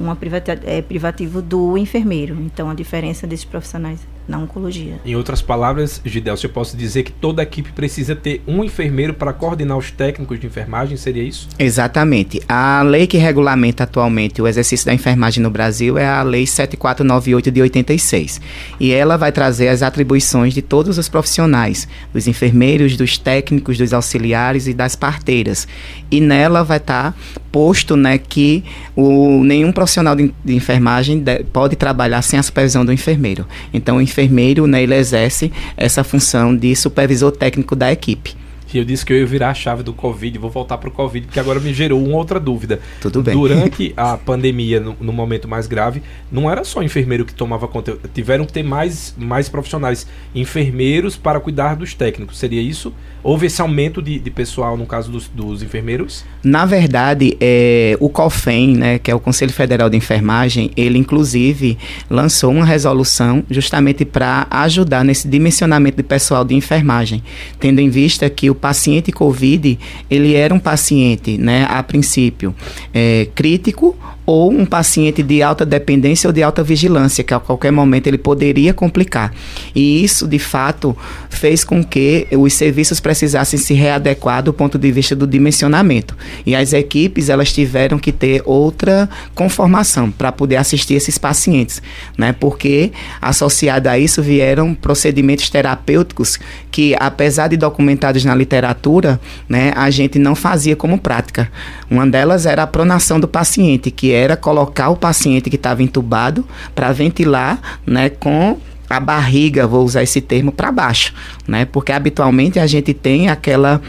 uma é, privativo do enfermeiro. Então, a diferença desses profissionais na oncologia. Em outras palavras, Gidelcio, eu posso dizer que toda equipe precisa ter um enfermeiro para coordenar os técnicos de enfermagem, seria isso? Exatamente. A lei que regulamenta atualmente o exercício da enfermagem no Brasil é a Lei 7498 de 86. E ela vai trazer as atribuições de todos os profissionais, dos enfermeiros, dos técnicos, dos auxiliares e das parteiras. E nela vai estar tá posto né, que o, nenhum profissional de, de enfermagem de, pode trabalhar sem a supervisão do enfermeiro. Então, o enfermeiro, né, ele exerce essa função de supervisor técnico da equipe. E eu disse que eu ia virar a chave do Covid, vou voltar para o Covid, porque agora me gerou uma outra dúvida. Tudo bem. Durante a pandemia, no, no, momento mais grave, não era só enfermeiro que tomava conta, tiveram que ter mais, mais profissionais, enfermeiros para cuidar dos técnicos. Seria isso? Houve esse aumento de, de pessoal no caso dos, dos enfermeiros? Na verdade, é, o COFEM, né, que é o Conselho Federal de Enfermagem, ele inclusive lançou uma resolução justamente para ajudar nesse dimensionamento de pessoal de enfermagem, tendo em vista que o paciente COVID, ele era um paciente, né, a princípio, é, crítico ou um paciente de alta dependência ou de alta vigilância, que a qualquer momento ele poderia complicar. E isso, de fato, fez com que os serviços precisassem se readequar do ponto de vista do dimensionamento. E as equipes, elas tiveram que ter outra conformação para poder assistir esses pacientes, né? Porque associado a isso vieram procedimentos terapêuticos que, apesar de documentados na literatura, né, a gente não fazia como prática. Uma delas era a pronação do paciente, que era colocar o paciente que estava entubado para ventilar, né, com a barriga, vou usar esse termo, para baixo, né? Porque habitualmente a gente tem aquela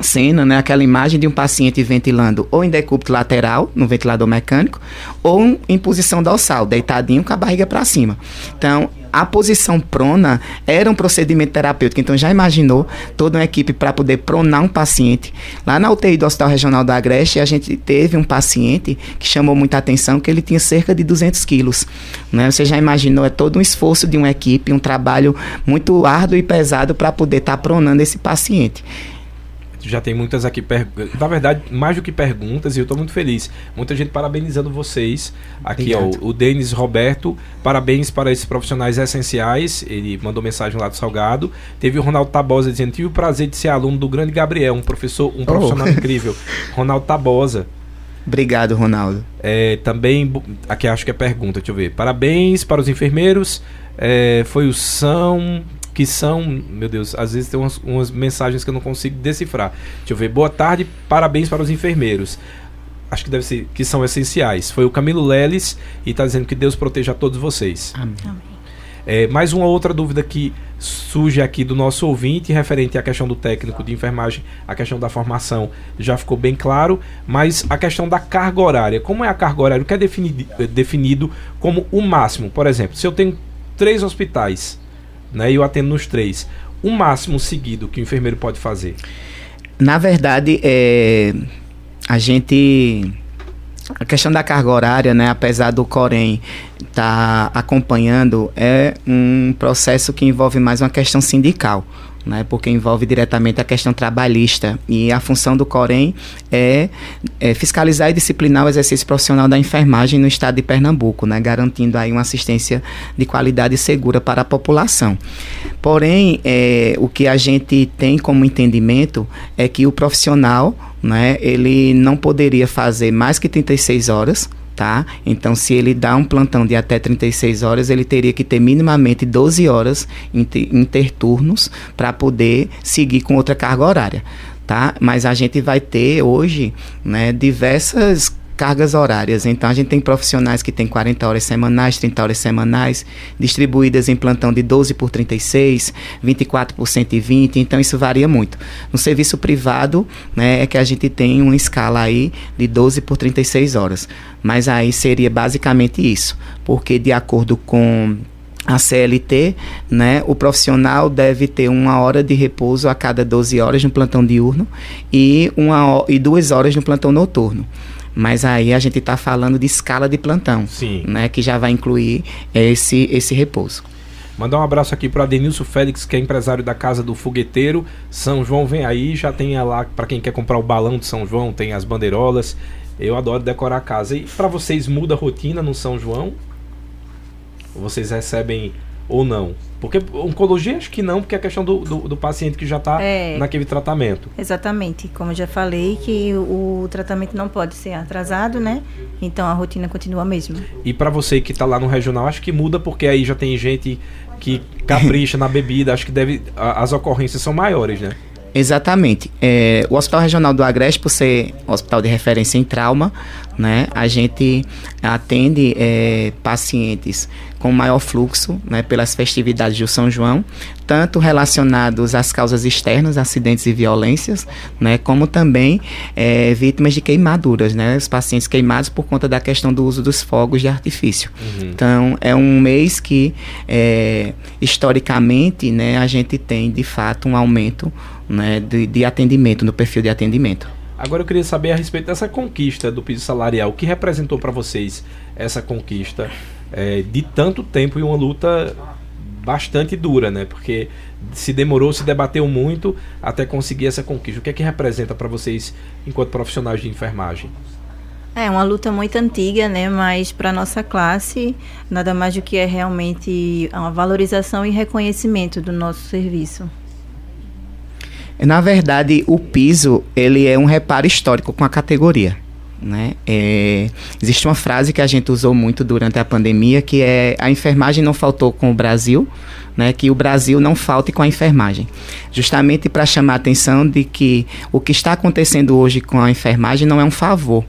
cena, né, aquela imagem de um paciente ventilando ou em decúbito lateral, no ventilador mecânico, ou em posição dorsal, deitadinho com a barriga para cima. Então, a posição prona era um procedimento terapêutico. Então já imaginou toda uma equipe para poder pronar um paciente. Lá na UTI do Hospital Regional da Agreste, a gente teve um paciente que chamou muita atenção, que ele tinha cerca de 200 quilos. Né? Você já imaginou, é todo um esforço de uma equipe, um trabalho muito árduo e pesado para poder estar tá pronando esse paciente já tem muitas aqui, na verdade, mais do que perguntas, e eu estou muito feliz. Muita gente parabenizando vocês. Aqui, ó, o Denis Roberto, parabéns para esses profissionais essenciais. Ele mandou mensagem lá do Salgado. Teve o Ronaldo Tabosa dizendo: tive o prazer de ser aluno do grande Gabriel, um professor, um profissional oh. incrível. Ronaldo Tabosa. Obrigado, Ronaldo. É, também, aqui acho que é pergunta, deixa eu ver. Parabéns para os enfermeiros. É, foi o São que são, meu Deus, às vezes tem umas, umas mensagens que eu não consigo decifrar. Deixa eu ver. Boa tarde, parabéns para os enfermeiros acho que deve ser que são essenciais. Foi o Camilo Leles e está dizendo que Deus proteja a todos vocês. Amém. É, mais uma outra dúvida que surge aqui do nosso ouvinte referente à questão do técnico de enfermagem, a questão da formação já ficou bem claro, mas a questão da carga horária. Como é a carga horária? O que é definido, definido como o máximo? Por exemplo, se eu tenho três hospitais né? E eu atendo nos três. O máximo seguido que o enfermeiro pode fazer? Na verdade, é, a gente. A questão da carga horária, né, apesar do Corém estar tá acompanhando, é um processo que envolve mais uma questão sindical. Né, porque envolve diretamente a questão trabalhista. E a função do Corém é, é, fiscalizar e disciplinar o exercício profissional da enfermagem no estado de Pernambuco, né, garantindo aí uma assistência de qualidade segura para a população. Porém, é, o que a gente tem como entendimento é que o profissional né, ele não poderia fazer mais que 36 horas tá? Então, se ele dá um plantão de até 36 horas, ele teria que ter minimamente 12 horas inter, interturnos para poder seguir com outra carga horária, tá? Mas a gente vai ter hoje, né, diversas cargas horárias. Então a gente tem profissionais que têm 40 horas semanais, 30 horas semanais, distribuídas em plantão de 12 por 36, 24 por 120, então isso varia muito. No serviço privado, né, é que a gente tem uma escala aí de 12 por 36 horas. Mas aí seria basicamente isso, porque de acordo com a CLT, né, o profissional deve ter uma hora de repouso a cada 12 horas no plantão diurno e, uma, e duas horas no plantão noturno. Mas aí a gente está falando de escala de plantão, Sim. né? Que já vai incluir esse, esse repouso. Mandar um abraço aqui para Denilson Félix, que é empresário da Casa do Fogueteiro. São João vem aí, já tem lá para quem quer comprar o balão de São João, tem as bandeirolas. Eu adoro decorar a casa. E para vocês muda a rotina no São João? Vocês recebem ou não? Porque oncologia acho que não, porque é a questão do, do, do paciente que já está é, naquele tratamento. Exatamente. Como eu já falei, que o, o, tratamento não pode ser atrasado, né? Então a rotina continua a mesma. E para você que está lá no regional, acho que muda porque aí já tem gente que capricha na bebida, acho que deve as ocorrências são maiores, né? Exatamente. É, o Hospital Regional do Agreste, por ser um hospital de referência em trauma, né, a gente atende é, pacientes com maior fluxo né, pelas festividades do São João, tanto relacionados às causas externas, acidentes e violências, né, como também é, vítimas de queimaduras, né, os pacientes queimados por conta da questão do uso dos fogos de artifício. Uhum. Então, é um mês que, é, historicamente, né, a gente tem, de fato, um aumento né, de, de atendimento, no perfil de atendimento. Agora eu queria saber a respeito dessa conquista do piso salarial. O que representou para vocês essa conquista é, de tanto tempo e uma luta bastante dura, né? Porque se demorou, se debateu muito até conseguir essa conquista. O que é que representa para vocês enquanto profissionais de enfermagem? É uma luta muito antiga, né? Mas para nossa classe, nada mais do que é realmente uma valorização e reconhecimento do nosso serviço. Na verdade, o piso ele é um reparo histórico com a categoria. Né? É, existe uma frase que a gente usou muito durante a pandemia que é a enfermagem não faltou com o Brasil, né? que o Brasil não falte com a enfermagem. Justamente para chamar a atenção de que o que está acontecendo hoje com a enfermagem não é um favor,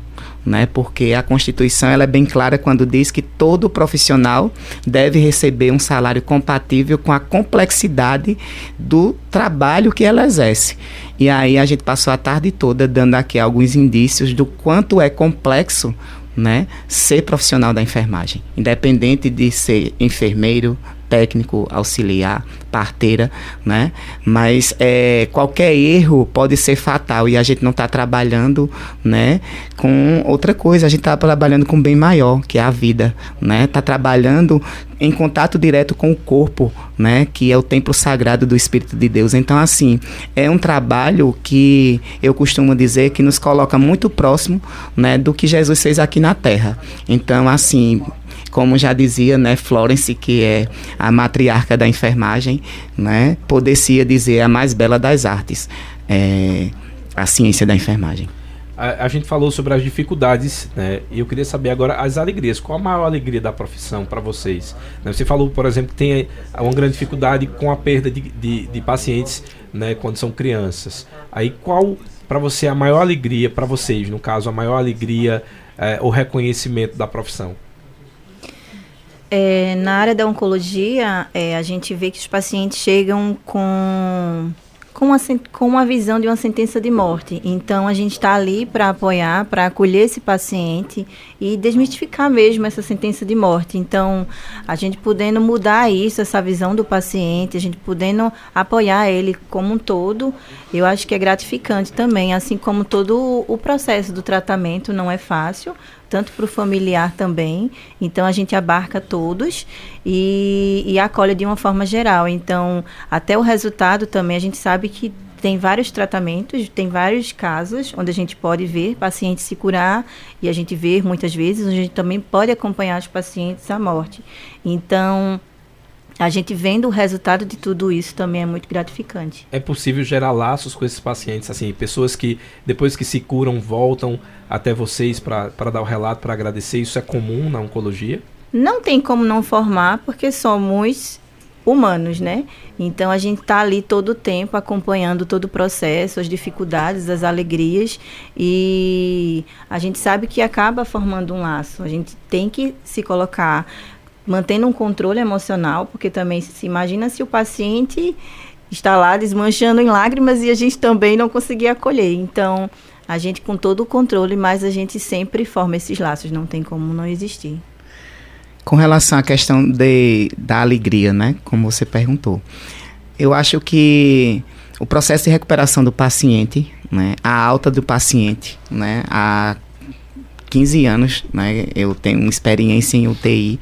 né? Porque a Constituição ela é bem clara quando diz que todo profissional deve receber um salário compatível com a complexidade do trabalho que ela exerce. E aí a gente passou a tarde toda dando aqui alguns indícios do quanto é complexo né, ser profissional da enfermagem, independente de ser enfermeiro, técnico, auxiliar, parteira, né? Mas é, qualquer erro pode ser fatal e a gente não está trabalhando, né? Com outra coisa, a gente está trabalhando com bem maior, que é a vida, né? Está trabalhando em contato direto com o corpo, né? Que é o templo sagrado do Espírito de Deus. Então, assim, é um trabalho que eu costumo dizer que nos coloca muito próximo, né? Do que Jesus fez aqui na Terra. Então, assim, como já dizia, né, Florence, que é a matriarca da enfermagem, né, poderia dizer a mais bela das artes, é, a ciência da enfermagem. A, a, gente falou sobre as dificuldades, né? E eu queria saber agora as alegrias. Qual a maior alegria da profissão para vocês? Né? Você falou, por exemplo, que tem uma grande dificuldade com a perda de, de, de pacientes, né? Quando são crianças. Aí qual para você a maior alegria para vocês, no caso a maior alegria, é, o reconhecimento da profissão? É, na área da oncologia, é, a gente vê que os pacientes chegam com com uma, com uma visão de uma sentença de morte. Então, a gente está ali para apoiar, para acolher esse paciente e desmistificar mesmo essa sentença de morte. Então, a gente podendo mudar isso, essa visão do paciente, a gente podendo apoiar ele como um todo, eu acho que é gratificante também, assim como todo o processo do tratamento não é fácil, tanto para o familiar também. Então a gente abarca todos e, e acolhe de uma forma geral. Então, até o resultado também, a gente sabe que tem vários tratamentos, tem vários casos onde a gente pode ver pacientes se curar e a gente vê muitas vezes, a gente também pode acompanhar os pacientes à morte. Então, a gente vendo o resultado de tudo isso também é muito gratificante. É possível gerar laços com esses pacientes, assim, pessoas que depois que se curam voltam até vocês para dar o relato, para agradecer. Isso é comum na oncologia? Não tem como não formar, porque somos humanos, né? Então a gente está ali todo o tempo acompanhando todo o processo, as dificuldades, as alegrias e a gente sabe que acaba formando um laço. A gente tem que se colocar mantendo um controle emocional, porque também se imagina se o paciente está lá desmanchando em lágrimas e a gente também não conseguir acolher. Então, a gente com todo o controle, mas a gente sempre forma esses laços, não tem como não existir. Com relação à questão de, da alegria, né, como você perguntou, eu acho que o processo de recuperação do paciente, né, a alta do paciente, né, há 15 anos, né, eu tenho uma experiência em UTI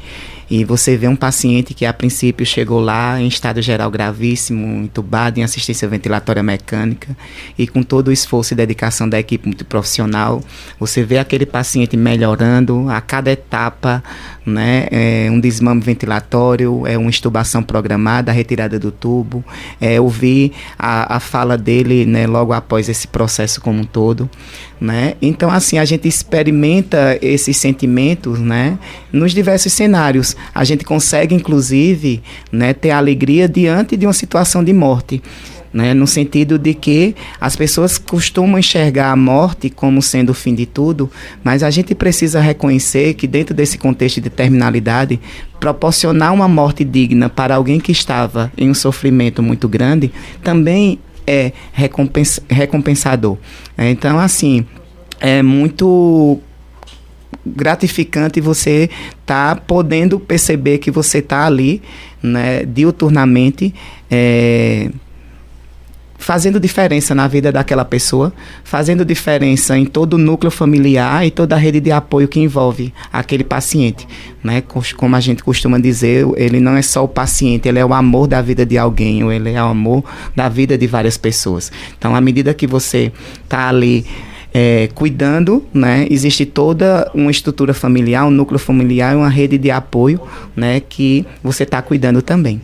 e você vê um paciente que a princípio chegou lá em estado geral gravíssimo, entubado em assistência ventilatória mecânica, e com todo o esforço e dedicação da equipe multiprofissional, você vê aquele paciente melhorando a cada etapa, né? É um desmame ventilatório, é uma estubação programada, a retirada do tubo, é ouvir a, a fala dele, né, logo após esse processo como um todo, né? Então assim, a gente experimenta esses sentimentos, né, nos diversos cenários a gente consegue, inclusive, né, ter alegria diante de uma situação de morte. Né, no sentido de que as pessoas costumam enxergar a morte como sendo o fim de tudo, mas a gente precisa reconhecer que dentro desse contexto de terminalidade, proporcionar uma morte digna para alguém que estava em um sofrimento muito grande também é recompensa, recompensador. Então, assim, é muito gratificante você tá podendo perceber que você tá ali, né, diuturnamente, é, fazendo diferença na vida daquela pessoa, fazendo diferença em todo o núcleo familiar e toda a rede de apoio que envolve aquele paciente, né? Como a gente costuma dizer, ele não é só o paciente, ele é o amor da vida de alguém, ou ele é o amor da vida de várias pessoas. Então, à medida que você tá ali é, cuidando, né? Existe toda uma estrutura familiar, um núcleo familiar, uma rede de apoio, né? Que você está cuidando também.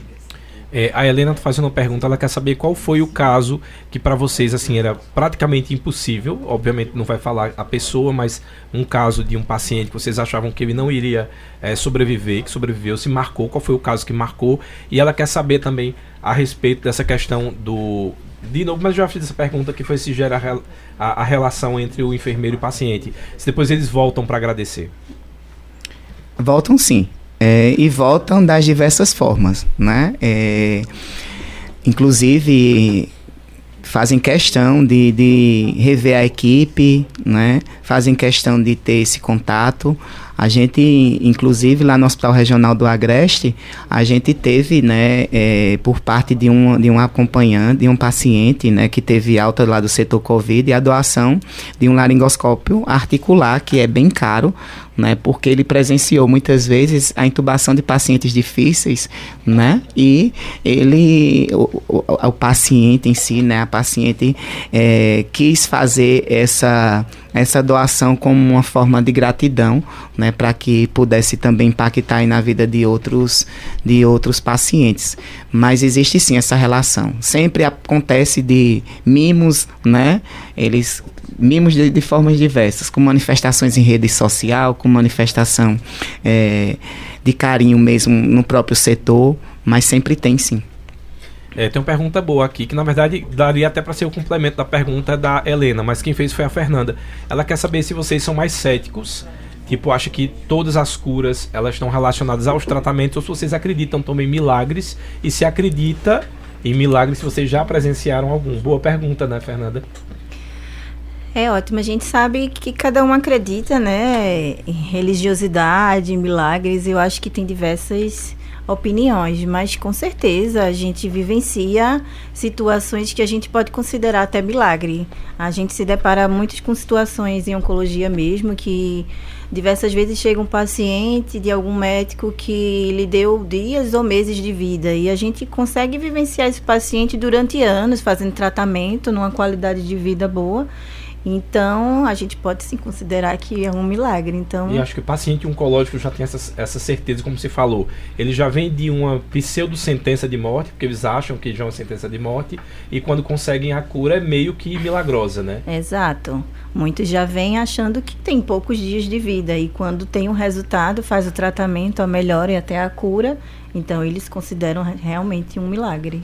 É, a Helena está fazendo uma pergunta, ela quer saber qual foi o caso que para vocês assim era praticamente impossível. Obviamente não vai falar a pessoa, mas um caso de um paciente que vocês achavam que ele não iria é, sobreviver, que sobreviveu, se marcou. Qual foi o caso que marcou? E ela quer saber também a respeito dessa questão do de novo, mas já fiz essa pergunta que foi se gera a, a relação entre o enfermeiro e o paciente. Se depois eles voltam para agradecer. Voltam sim. É, e voltam das diversas formas, né? É, inclusive fazem questão de, de rever a equipe, né? Fazem questão de ter esse contato. A gente, inclusive, lá no Hospital Regional do Agreste, a gente teve, né, é, por parte de um, de um acompanhante, de um paciente, né, que teve alta lá do setor Covid, a doação de um laringoscópio articular, que é bem caro, né? Porque ele presenciou muitas vezes a intubação de pacientes difíceis, né? E ele, o, o, o paciente em si, né? A paciente é, quis fazer essa essa doação como uma forma de gratidão, né, para que pudesse também impactar na vida de outros de outros pacientes. Mas existe sim essa relação. Sempre acontece de mimos, né? Eles mimos de, de, formas diversas, com manifestações em rede social, com manifestação é, de carinho mesmo no próprio setor, mas sempre tem sim. É, tem uma pergunta boa aqui, que na verdade daria até para ser o complemento da pergunta da Helena, mas quem fez foi a Fernanda. Ela quer saber se vocês são mais céticos, tipo, acha que todas as curas elas estão relacionadas aos tratamentos, ou se vocês acreditam também em milagres, e se acredita em milagres, se vocês já presenciaram algum. Boa pergunta, né, Fernanda? É ótimo. A gente sabe que cada um acredita, né, em religiosidade, em milagres. Eu acho que tem diversas opiniões, mas com certeza a gente vivencia situações que a gente pode considerar até milagre. A gente se depara muito com situações em oncologia mesmo que diversas vezes chega um paciente de algum médico que lhe deu dias ou meses de vida e a gente consegue vivenciar esse paciente durante anos fazendo tratamento numa qualidade de vida boa então, a gente pode sim considerar que é um milagre. Então... E acho que o paciente oncológico já tem essa, essa certeza, como você falou. Ele já vem de uma pseudo-sentença de morte, porque eles acham que já é uma sentença de morte, e quando conseguem a cura é meio que milagrosa, né? Exato. Muitos já vêm achando que tem poucos dias de vida, e quando tem um resultado, faz o tratamento, a melhora e até a cura, então eles consideram realmente um milagre.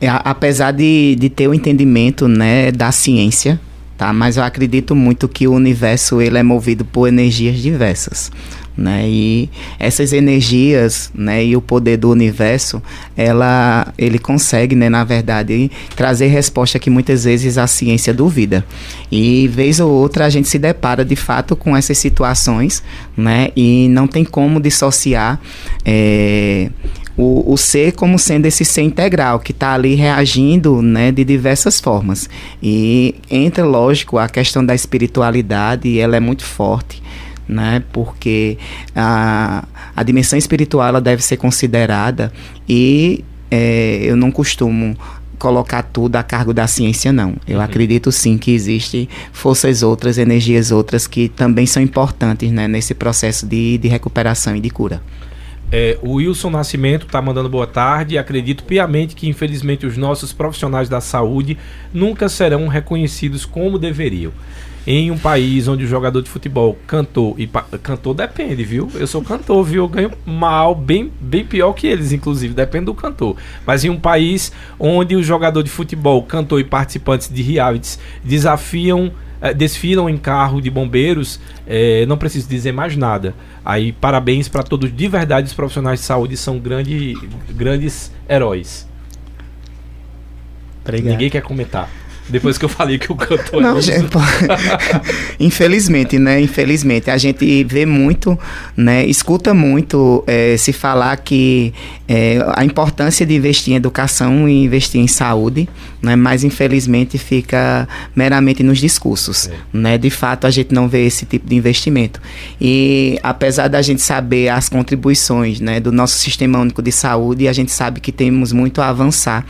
É, apesar de, de ter o entendimento né, da ciência, tá? Mas eu acredito muito que o universo ele é movido por energias diversas, né? E essas energias, né, e o poder do universo, ela ele consegue, né, na verdade, trazer resposta que muitas vezes a ciência duvida. E vez ou outra a gente se depara de fato com essas situações, né? E não tem como dissociar é, o, o ser como sendo esse ser integral, que está ali reagindo né, de diversas formas. E entra, lógico, a questão da espiritualidade, ela é muito forte. Né, porque a, a dimensão espiritual ela deve ser considerada e é, eu não costumo colocar tudo a cargo da ciência, não. Eu uhum. acredito sim que existem forças outras, energias outras que também são importantes né, nesse processo de, de recuperação e de cura. É, o Wilson Nascimento está mandando boa tarde. Acredito piamente que, infelizmente, os nossos profissionais da saúde nunca serão reconhecidos como deveriam. Em um país onde o jogador de futebol cantou e cantor depende, viu? Eu sou cantor, viu? Eu ganho mal, bem, bem pior que eles, inclusive, depende do cantor. Mas em um país onde o jogador de futebol, cantor e participantes de realities desafiam desfilam em carro de bombeiros, é, não preciso dizer mais nada. Aí, parabéns para todos, de verdade, os profissionais de saúde são grande, grandes heróis. Obrigado. Ninguém quer comentar. Depois que eu falei que o cantor Não, é gente, infelizmente, né? Infelizmente, a gente vê muito, né? Escuta muito é, se falar que é, a importância de investir em educação e investir em saúde, né? Mas infelizmente fica meramente nos discursos, é. né? De fato, a gente não vê esse tipo de investimento. E apesar da gente saber as contribuições, né? Do nosso sistema único de saúde, a gente sabe que temos muito a avançar,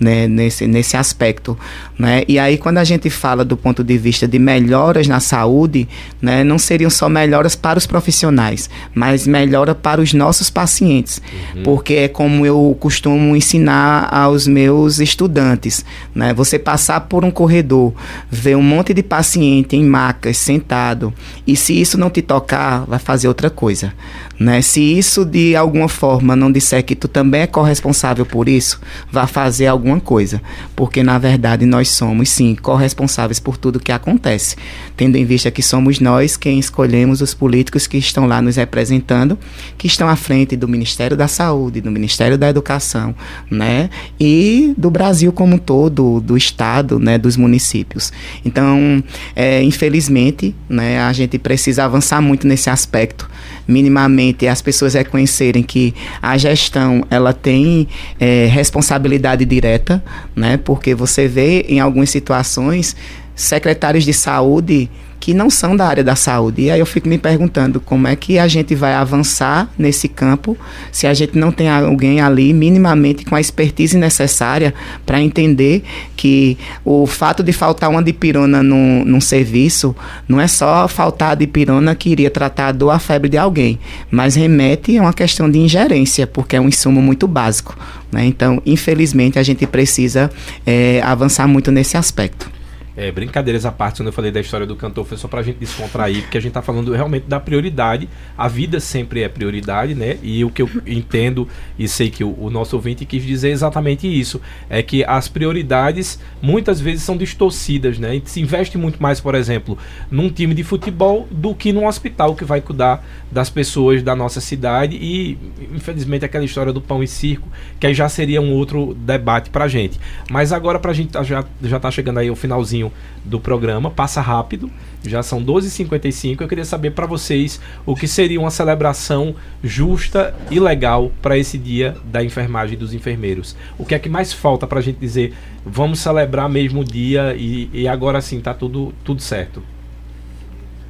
né? Nesse nesse aspecto, né? E aí, quando a gente fala do ponto de vista de melhoras na saúde, né, não seriam só melhoras para os profissionais, mas melhora para os nossos pacientes. Uhum. Porque é como eu costumo ensinar aos meus estudantes. Né? Você passar por um corredor, ver um monte de paciente em macas, sentado, e se isso não te tocar, vai fazer outra coisa. Né? Se isso de alguma forma não disser que tu também é corresponsável por isso, vá fazer alguma coisa. Porque na verdade nós somos sim corresponsáveis por tudo que acontece, tendo em vista que somos nós quem escolhemos os políticos que estão lá nos representando, que estão à frente do Ministério da Saúde, do Ministério da Educação, né, e do Brasil como um todo, do estado, né, dos municípios. Então, é, infelizmente, né, a gente precisa avançar muito nesse aspecto, minimamente as pessoas reconhecerem que a gestão ela tem é, responsabilidade direta, né, porque você vê em algumas situações, secretários de saúde que não são da área da saúde. E aí eu fico me perguntando como é que a gente vai avançar nesse campo se a gente não tem alguém ali minimamente com a expertise necessária para entender que o fato de faltar uma dipirona num, num serviço não é só faltar a dipirona que iria tratar a dor, a febre de alguém, mas remete a uma questão de ingerência, porque é um insumo muito básico. Né? Então, infelizmente, a gente precisa é, avançar muito nesse aspecto. É, brincadeiras à parte, quando eu falei da história do cantor, foi só pra gente descontrair, porque a gente tá falando realmente da prioridade. A vida sempre é prioridade, né? E o que eu entendo e sei que o, o nosso ouvinte quis dizer exatamente isso: é que as prioridades muitas vezes são distorcidas, né? Se investe muito mais, por exemplo, num time de futebol do que num hospital que vai cuidar das pessoas da nossa cidade. E, infelizmente, aquela história do pão e circo, que aí já seria um outro debate pra gente. Mas agora, pra gente já, já tá chegando aí ao finalzinho do programa, passa rápido, já são 12h55. Eu queria saber para vocês o que seria uma celebração justa e legal para esse dia da enfermagem dos enfermeiros. O que é que mais falta para a gente dizer, vamos celebrar mesmo o dia e, e agora sim tá tudo, tudo certo?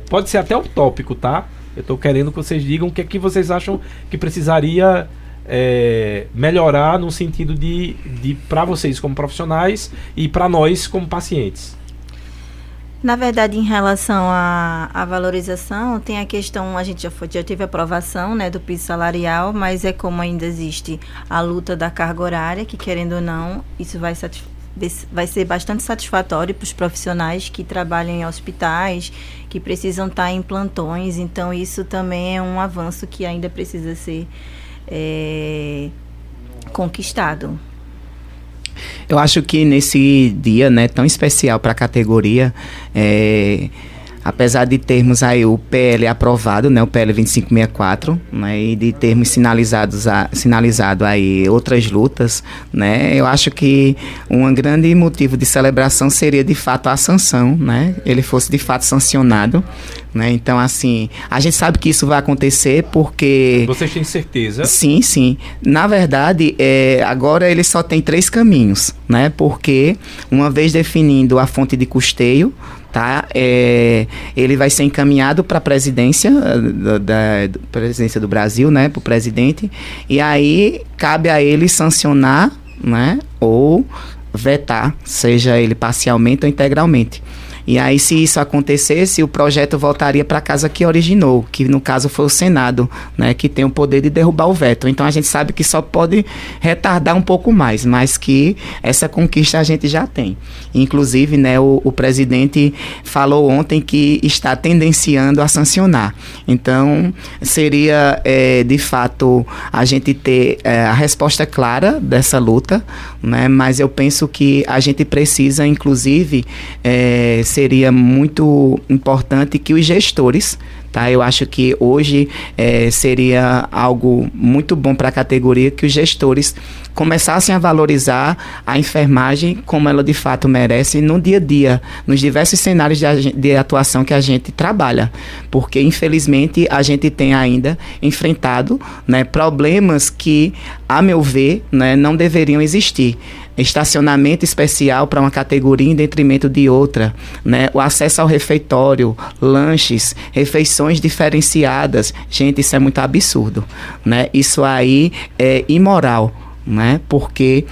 Pode ser até utópico, tá? Eu estou querendo que vocês digam o que é que vocês acham que precisaria é, melhorar no sentido de, de para vocês como profissionais e para nós como pacientes. Na verdade, em relação à, à, valorização, tem a questão, a gente já, foi, já teve aprovação né, do piso salarial, mas é como ainda existe a luta da carga horária, que querendo ou não, isso vai vai ser bastante satisfatório para os profissionais que trabalham em hospitais, que precisam estar em plantões. Então, isso também é um avanço que ainda precisa ser é, conquistado. Eu acho que nesse dia né, tão especial para a categoria, é, apesar de termos aí o PL aprovado, né, o PL 2564, né, e de termos sinalizados a, sinalizado aí outras lutas, né, eu acho que um grande motivo de celebração seria de fato a sanção, né, ele fosse de fato sancionado, né, então assim, a gente sabe que isso vai acontecer porque... Vocês têm certeza? Sim, sim. Na verdade, é, agora ele só tem três caminhos, né, porque uma vez definindo a fonte de custeio, tá? É, ele vai ser encaminhado para a presidência da, da, presidência do Brasil, né? Para o presidente e aí cabe a ele sancionar, né? Ou vetar, seja ele parcialmente ou integralmente. E aí, se isso acontecesse, o projeto voltaria para a casa que originou, que no caso foi o Senado, né, que tem o poder de derrubar o veto. Então a gente sabe que só pode retardar um pouco mais, mas que essa conquista a gente já tem. Inclusive, né, o, o presidente falou ontem que está tendenciando a sancionar. Então, seria é, de fato a gente ter é, a resposta clara dessa luta, né, mas eu penso que a gente precisa, inclusive, é, seria muito importante que os gestores, tá? Eu acho que hoje é, seria algo muito bom para a categoria que os gestores começassem a valorizar a enfermagem como ela de fato merece no dia a dia, nos diversos cenários de, de atuação que a gente trabalha, porque infelizmente a gente tem ainda enfrentado né, problemas que, a meu ver, né, não deveriam existir estacionamento especial para uma categoria em detrimento de outra, né? O acesso ao refeitório, lanches, refeições diferenciadas. Gente, isso é muito absurdo, né? Isso aí é imoral, né? Porque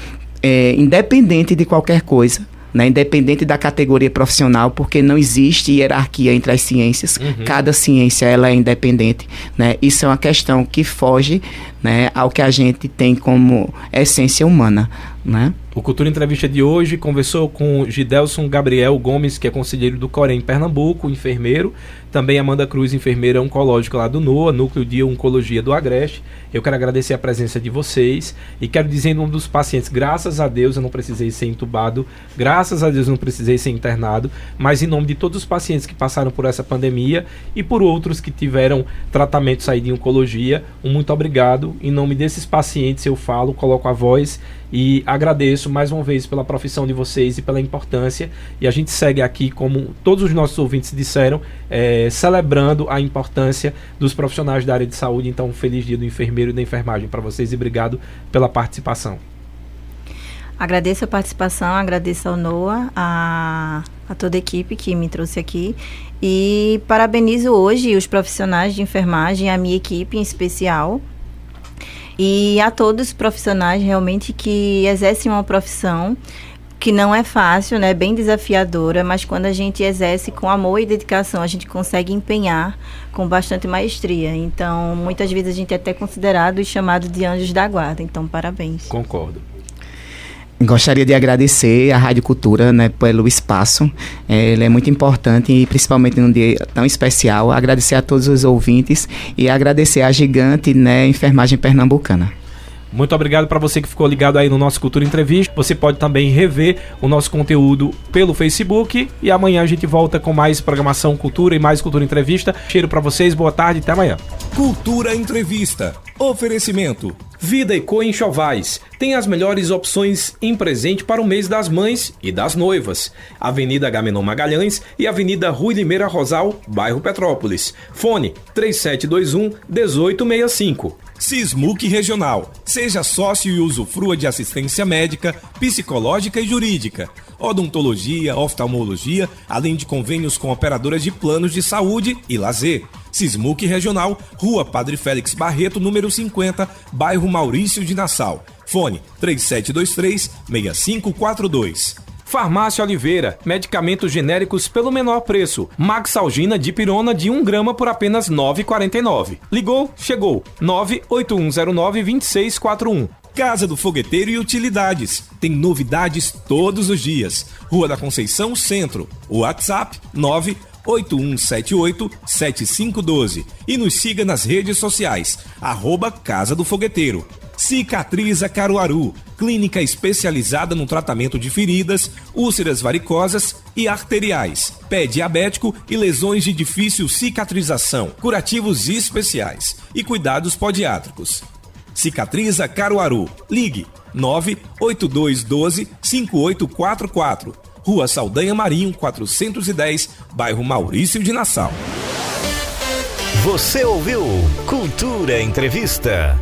é, independente de qualquer coisa, né, independente da categoria profissional, porque não existe hierarquia entre as ciências. Uhum. Cada ciência ela é independente. Né? Isso é uma questão que foge né, ao que a gente tem como essência humana. Né? O Cultura Entrevista de hoje conversou com Gidelson Gabriel Gomes, que é conselheiro do Corém Pernambuco, enfermeiro. Também Amanda Cruz, enfermeira oncológica lá do NOA, Núcleo de Oncologia do Agreste. Eu quero agradecer a presença de vocês e quero dizer em nome dos pacientes, graças a Deus eu não precisei ser entubado, graças a Deus eu não precisei ser internado, mas em nome de todos os pacientes que passaram por essa pandemia e por outros que tiveram tratamento aí de oncologia, um muito obrigado. Em nome desses pacientes eu falo, coloco a voz e agradeço mais uma vez pela profissão de vocês e pela importância. E a gente segue aqui, como todos os nossos ouvintes disseram, é, celebrando a importância dos profissionais da área de saúde. Então, um feliz dia do enfermeiro e da enfermagem para vocês e obrigado pela participação. Agradeço a participação, agradeço ao Noah, a, a toda a equipe que me trouxe aqui e parabenizo hoje os profissionais de enfermagem, a minha equipe em especial, e a todos os profissionais realmente que exercem uma profissão que não é fácil, né, bem desafiadora, mas quando a gente exerce com amor e dedicação, a gente consegue empenhar com bastante maestria. Então, muitas vezes a gente é até considerado e chamado de anjos da guarda. Então, parabéns. Concordo. Gostaria de agradecer à Rádio Cultura né, pelo espaço. É, ele é muito importante e principalmente num dia tão especial. Agradecer a todos os ouvintes e agradecer à gigante né, enfermagem pernambucana. Muito obrigado para você que ficou ligado aí no nosso Cultura Entrevista. Você pode também rever o nosso conteúdo pelo Facebook e amanhã a gente volta com mais programação Cultura e mais Cultura Entrevista. Cheiro para vocês, boa tarde, até amanhã. Cultura Entrevista. Oferecimento Vida e Co Enxovais tem as melhores opções em presente para o mês das mães e das noivas. Avenida Gamenon Magalhães e Avenida Rui Limeira Rosal, bairro Petrópolis. Fone 3721 1865. Sismuc Regional. Seja sócio e usufrua de assistência médica, psicológica e jurídica, odontologia, oftalmologia, além de convênios com operadoras de planos de saúde e lazer. Sismuc Regional, Rua Padre Félix Barreto, número 50, bairro Maurício de Nassau. Fone 3723-6542. Farmácia Oliveira, medicamentos genéricos pelo menor preço. Maxalgina de pirona de 1 grama por apenas R$ 9,49. Ligou? Chegou. 98109-2641. Casa do Fogueteiro e Utilidades. Tem novidades todos os dias. Rua da Conceição Centro. WhatsApp 9 8178-7512 e nos siga nas redes sociais, arroba Casa do Fogueteiro. Cicatriza Caruaru, clínica especializada no tratamento de feridas, úlceras varicosas e arteriais, pé diabético e lesões de difícil cicatrização, curativos especiais e cuidados podiátricos. Cicatriza Caruaru, ligue 98212 5844 Rua Saldanha Marinho, 410, bairro Maurício de Nassau. Você ouviu Cultura Entrevista.